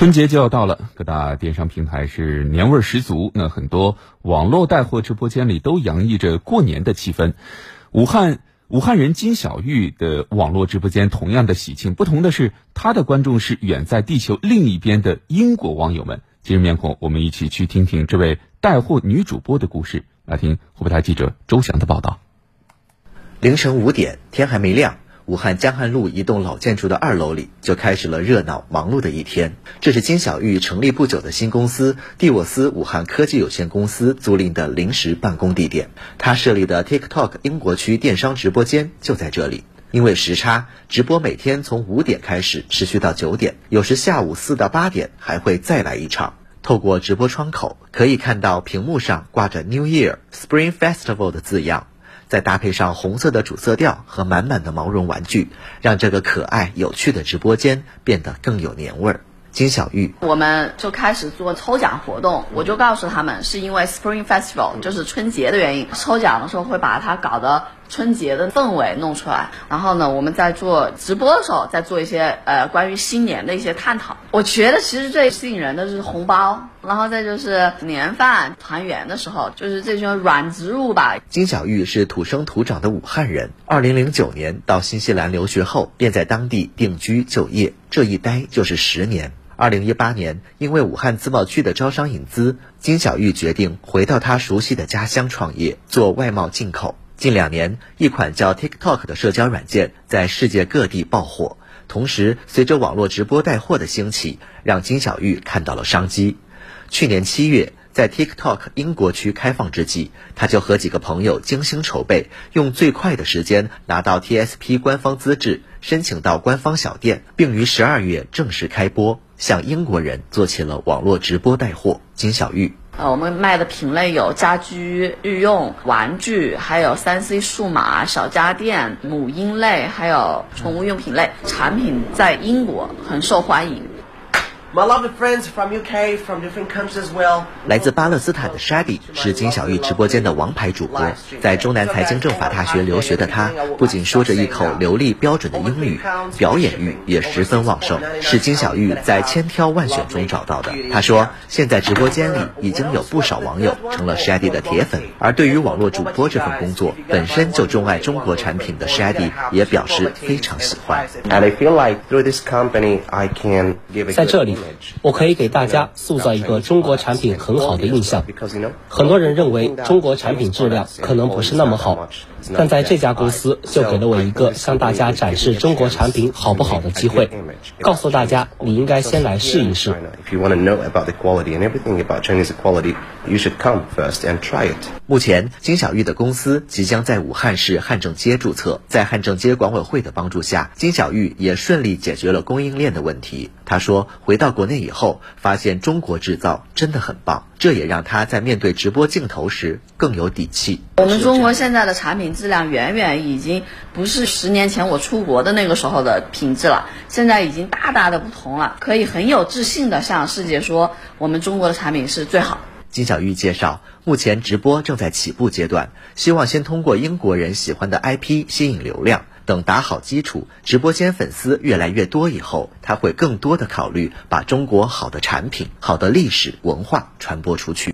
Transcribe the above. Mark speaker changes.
Speaker 1: 春节就要到了，各大电商平台是年味十足。那很多网络带货直播间里都洋溢着过年的气氛。武汉武汉人金小玉的网络直播间同样的喜庆，不同的是，她的观众是远在地球另一边的英国网友们。今日面孔，我们一起去听听这位带货女主播的故事。来听湖北台记者周翔的报道。
Speaker 2: 凌晨五点，天还没亮。武汉江汉路一栋老建筑的二楼里，就开始了热闹忙碌的一天。这是金小玉成立不久的新公司蒂沃斯武汉科技有限公司租赁的临时办公地点。他设立的 TikTok 英国区电商直播间就在这里。因为时差，直播每天从五点开始，持续到九点，有时下午四到八点还会再来一场。透过直播窗口，可以看到屏幕上挂着 New Year Spring Festival 的字样。再搭配上红色的主色调和满满的毛绒玩具，让这个可爱有趣的直播间变得更有年味儿。金小玉，
Speaker 3: 我们就开始做抽奖活动，我就告诉他们是因为 Spring Festival 就是春节的原因，抽奖的时候会把它搞得春节的氛围弄出来。然后呢，我们在做直播的时候再做一些呃关于新年的一些探讨。我觉得其实最吸引人的就是红包，然后再就是年饭团圆的时候，就是这种软植入吧。
Speaker 2: 金小玉是土生土长的武汉人，二零零九年到新西兰留学后，便在当地定居就业，这一待就是十年。二零一八年，因为武汉自贸区的招商引资，金小玉决定回到她熟悉的家乡创业，做外贸进口。近两年，一款叫 TikTok 的社交软件在世界各地爆火，同时随着网络直播带货的兴起，让金小玉看到了商机。去年七月，在 TikTok 英国区开放之际，他就和几个朋友精心筹备，用最快的时间拿到 TSP 官方资质，申请到官方小店，并于十二月正式开播。向英国人做起了网络直播带货。金小玉，
Speaker 3: 呃，我们卖的品类有家居、日用、玩具，还有三 C 数码、小家电、母婴类，还有宠物用品类。产品在英国很受欢迎。
Speaker 4: My lovely friends from UK, from different countries as well.
Speaker 2: 来自巴勒斯坦的 Shadi 是金小玉直播间的王牌主播。在中南财经政法大学留学的他，不仅说着一口流利标准的英语，表演欲也十分旺盛，是金小玉在千挑万选中找到的。他说，现在直播间里已经有不少网友成了 Shadi 的铁粉。而对于网络主播这份工作，本身就钟爱中国产品的 Shadi 也表示非常喜欢。
Speaker 4: And I feel like through this company, I can give
Speaker 5: 在这里。我可以给大家塑造一个中国产品很好的印象。很多人认为中国产品质量可能不是那么好，但在这家公司就给了我一个向大家展示中国产品好不好的机会，告诉大家你应该先来试一试。
Speaker 2: 目前，金小玉的公司即将在武汉市汉正街注册，在汉正街管委会的帮助下，金小玉也顺利解决了供应链的问题。他说，回到到国内以后，发现中国制造真的很棒，这也让他在面对直播镜头时更有底气。
Speaker 3: 我们中国现在的产品质量远远已经不是十年前我出国的那个时候的品质了，现在已经大大的不同了，可以很有自信的向世界说，我们中国的产品是最好。
Speaker 2: 金小玉介绍，目前直播正在起步阶段，希望先通过英国人喜欢的 IP 吸引流量，等打好基础，直播间粉丝越来越多以后，他会更多的考虑把中国好的产品、好的历史文化传播出去。